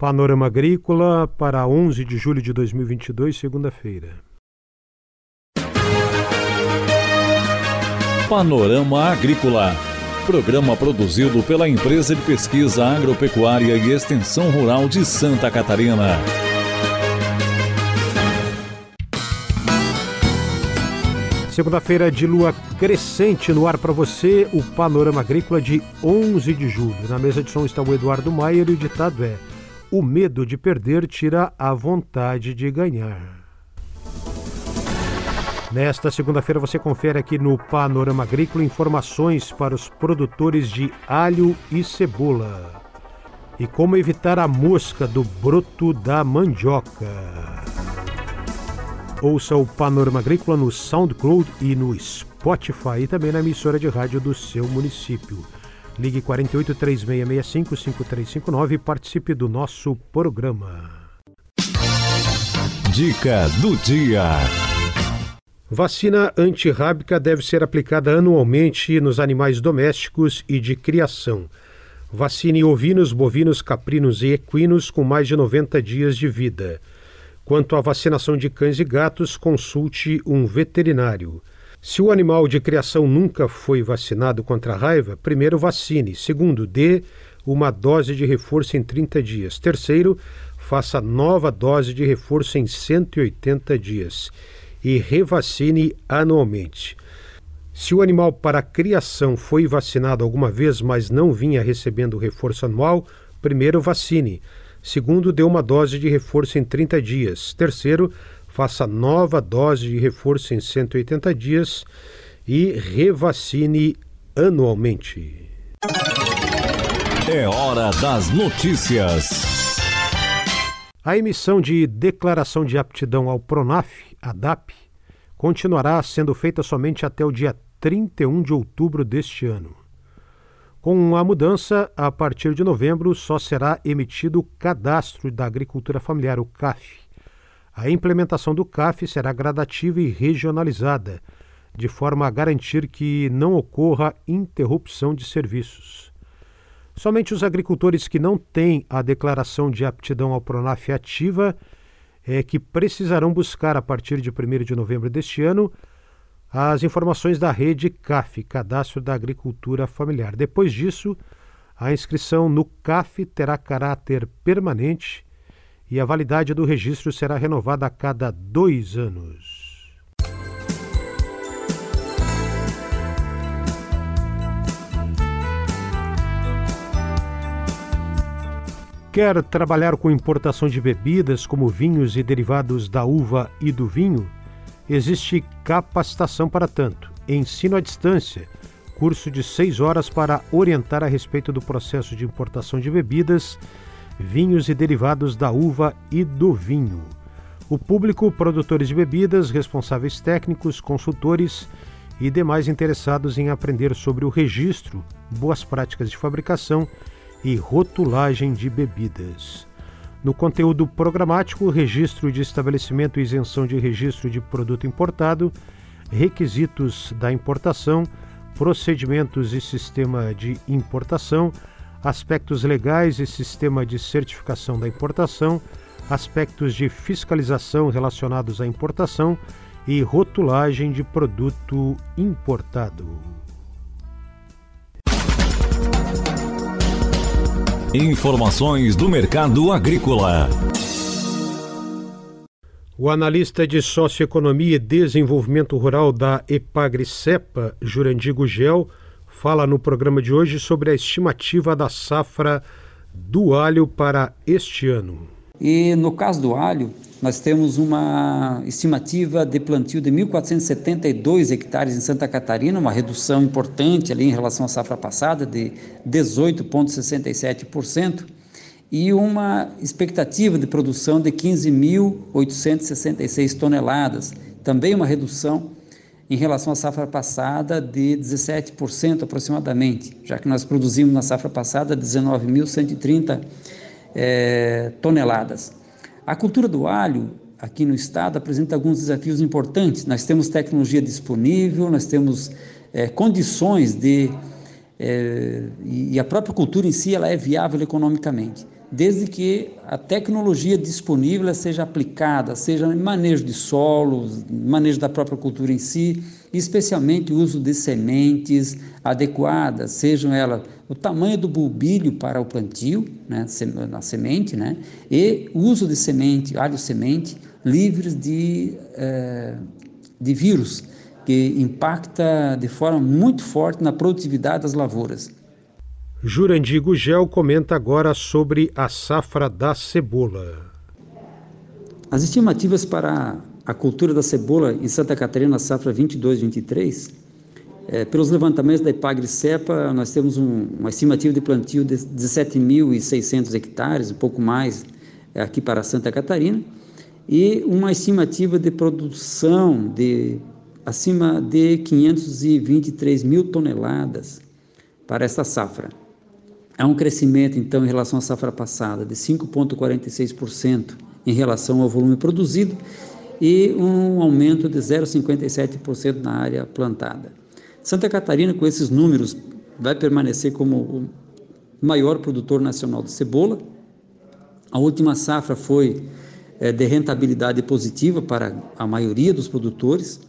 Panorama Agrícola para 11 de julho de 2022, segunda-feira. Panorama Agrícola. Programa produzido pela Empresa de Pesquisa Agropecuária e Extensão Rural de Santa Catarina. Segunda-feira de lua crescente no ar para você, o Panorama Agrícola de 11 de julho. Na mesa de som está o Eduardo Maier e o ditado é: O medo de perder tira a vontade de ganhar. Nesta segunda-feira você confere aqui no Panorama Agrícola informações para os produtores de alho e cebola. E como evitar a mosca do broto da mandioca. Ouça o Panorama Agrícola no SoundCloud e no Spotify e também na emissora de rádio do seu município. Ligue 48 3665 5359 e participe do nosso programa. Dica do dia. Vacina antirrábica deve ser aplicada anualmente nos animais domésticos e de criação. Vacine ovinos, bovinos, caprinos e equinos com mais de 90 dias de vida. Quanto à vacinação de cães e gatos, consulte um veterinário. Se o animal de criação nunca foi vacinado contra a raiva, primeiro vacine. Segundo, dê uma dose de reforço em 30 dias. Terceiro, faça nova dose de reforço em 180 dias. E revacine anualmente. Se o animal para criação foi vacinado alguma vez, mas não vinha recebendo reforço anual, primeiro vacine. Segundo, dê uma dose de reforço em 30 dias. Terceiro, faça nova dose de reforço em 180 dias e revacine anualmente. É hora das notícias. A emissão de declaração de aptidão ao PRONAF, ADAP, continuará sendo feita somente até o dia 31 de outubro deste ano. Com a mudança, a partir de novembro só será emitido o Cadastro da Agricultura Familiar, o CAF. A implementação do CAF será gradativa e regionalizada, de forma a garantir que não ocorra interrupção de serviços. Somente os agricultores que não têm a declaração de aptidão ao Pronaf ativa é que precisarão buscar, a partir de 1 de novembro deste ano, as informações da rede CAF, Cadastro da Agricultura Familiar. Depois disso, a inscrição no CAF terá caráter permanente e a validade do registro será renovada a cada dois anos. Quer trabalhar com importação de bebidas como vinhos e derivados da uva e do vinho? existe capacitação para tanto, ensino à distância, curso de seis horas para orientar a respeito do processo de importação de bebidas, vinhos e derivados da uva e do vinho. O público, produtores de bebidas, responsáveis técnicos, consultores e demais interessados em aprender sobre o registro, boas práticas de fabricação e rotulagem de bebidas. No conteúdo programático, registro de estabelecimento e isenção de registro de produto importado, requisitos da importação, procedimentos e sistema de importação, aspectos legais e sistema de certificação da importação, aspectos de fiscalização relacionados à importação e rotulagem de produto importado. Informações do mercado agrícola. O analista de Socioeconomia e Desenvolvimento Rural da Epagri-Cepa, Jurandir Gugel, fala no programa de hoje sobre a estimativa da safra do alho para este ano. E no caso do alho, nós temos uma estimativa de plantio de 1.472 hectares em Santa Catarina, uma redução importante ali em relação à safra passada de 18,67%, e uma expectativa de produção de 15.866 toneladas, também uma redução em relação à safra passada de 17% aproximadamente, já que nós produzimos na safra passada 19.130 é, toneladas. A cultura do alho aqui no estado apresenta alguns desafios importantes. Nós temos tecnologia disponível, nós temos é, condições de é, e a própria cultura em si ela é viável economicamente, desde que a tecnologia disponível seja aplicada, seja em manejo de solos, manejo da própria cultura em si, especialmente o uso de sementes adequadas, sejam elas o tamanho do bulbilho para o plantio, né, na semente, né, e uso de semente, alho semente, livres de, é, de vírus, que impacta de forma muito forte na produtividade das lavouras. Jurandir Gugel comenta agora sobre a safra da cebola. As estimativas para a cultura da cebola em Santa Catarina na safra 22-23, é, pelos levantamentos da Ipagre-Cepa, nós temos um, uma estimativa de plantio de 17.600 hectares, um pouco mais é, aqui para Santa Catarina, e uma estimativa de produção de acima de 523 mil toneladas para esta safra. Há um crescimento, então, em relação à safra passada, de 5,46% em relação ao volume produzido e um aumento de 0,57% na área plantada. Santa Catarina, com esses números, vai permanecer como o maior produtor nacional de cebola. A última safra foi é, de rentabilidade positiva para a maioria dos produtores.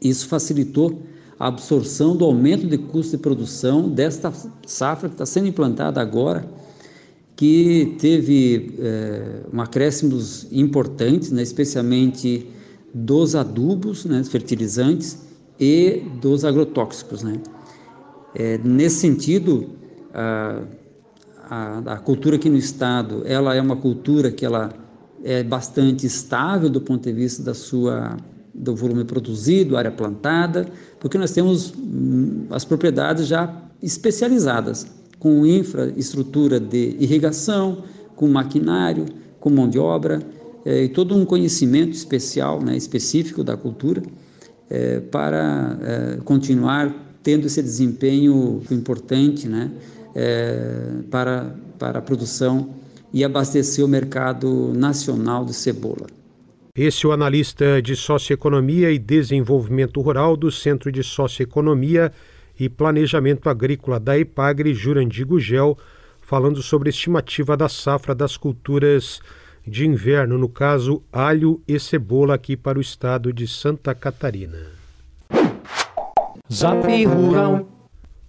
Isso facilitou a absorção do aumento de custo de produção desta safra que está sendo implantada agora, que teve é, um acréscimos importantes, né, especialmente dos adubos, né, fertilizantes e dos agrotóxicos. Né. É, nesse sentido, a, a, a, cultura aqui no estado, ela é uma cultura que ela é bastante estável do ponto de vista da sua do volume produzido, área plantada, porque nós temos hum, as propriedades já especializadas, com infraestrutura de irrigação, com maquinário, com mão de obra, é, e todo um conhecimento especial, né, específico da cultura, é, para é, continuar tendo esse desempenho importante né, para, para a produção e abastecer o mercado nacional de cebola. Esse é o analista de Socioeconomia e Desenvolvimento Rural do Centro de Socioeconomia e Planejamento Agrícola da EPAGRE, Jurandir Gugel, falando sobre a estimativa da safra das culturas de inverno, no caso alho e cebola aqui para o estado de Santa Catarina. Zap Rural.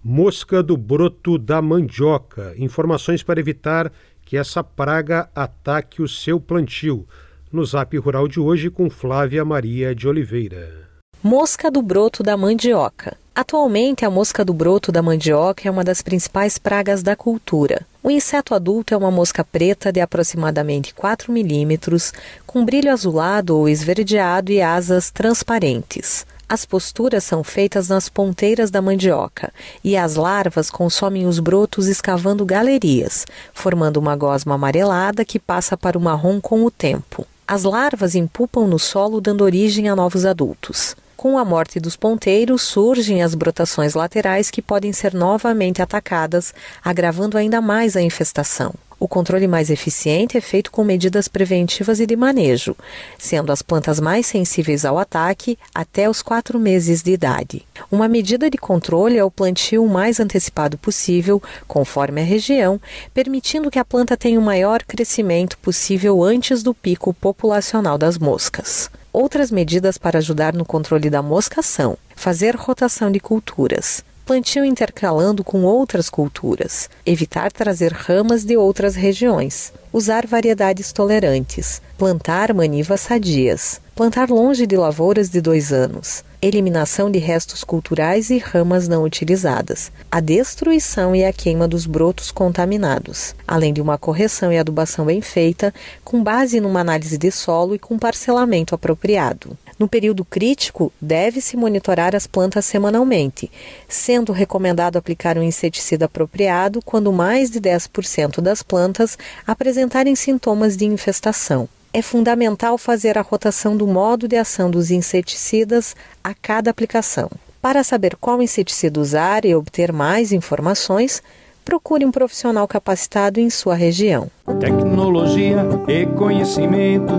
Mosca do broto da mandioca. Informações para evitar que essa praga ataque o seu plantio no Zap Rural de hoje com Flávia Maria de Oliveira. Mosca do broto da mandioca. Atualmente, a mosca do broto da mandioca é uma das principais pragas da cultura. O inseto adulto é uma mosca preta de aproximadamente 4 milímetros, com brilho azulado ou esverdeado e asas transparentes. As posturas são feitas nas ponteiras da mandioca e as larvas consomem os brotos escavando galerias, formando uma gosma amarelada que passa para o marrom com o tempo. As larvas empupam no solo, dando origem a novos adultos. Com a morte dos ponteiros, surgem as brotações laterais que podem ser novamente atacadas, agravando ainda mais a infestação. O controle mais eficiente é feito com medidas preventivas e de manejo, sendo as plantas mais sensíveis ao ataque até os quatro meses de idade. Uma medida de controle é o plantio o mais antecipado possível, conforme a região, permitindo que a planta tenha o maior crescimento possível antes do pico populacional das moscas. Outras medidas para ajudar no controle da mosca são fazer rotação de culturas, plantio intercalando com outras culturas, evitar trazer ramas de outras regiões, usar variedades tolerantes, plantar manivas sadias, plantar longe de lavouras de dois anos, eliminação de restos culturais e ramas não utilizadas, a destruição e a queima dos brotos contaminados, além de uma correção e adubação bem feita, com base numa análise de solo e com parcelamento apropriado. No período crítico, deve-se monitorar as plantas semanalmente, sendo recomendado aplicar um inseticida apropriado quando mais de 10% das plantas apresentarem sintomas de infestação. É fundamental fazer a rotação do modo de ação dos inseticidas a cada aplicação. Para saber qual inseticida usar e obter mais informações, procure um profissional capacitado em sua região. Tecnologia e conhecimento,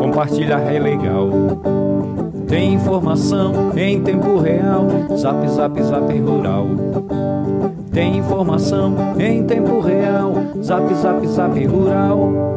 compartilhar é legal. Tem informação em tempo real, zap, zap, zap rural. Tem informação em tempo real. Zap, zap, zap rural.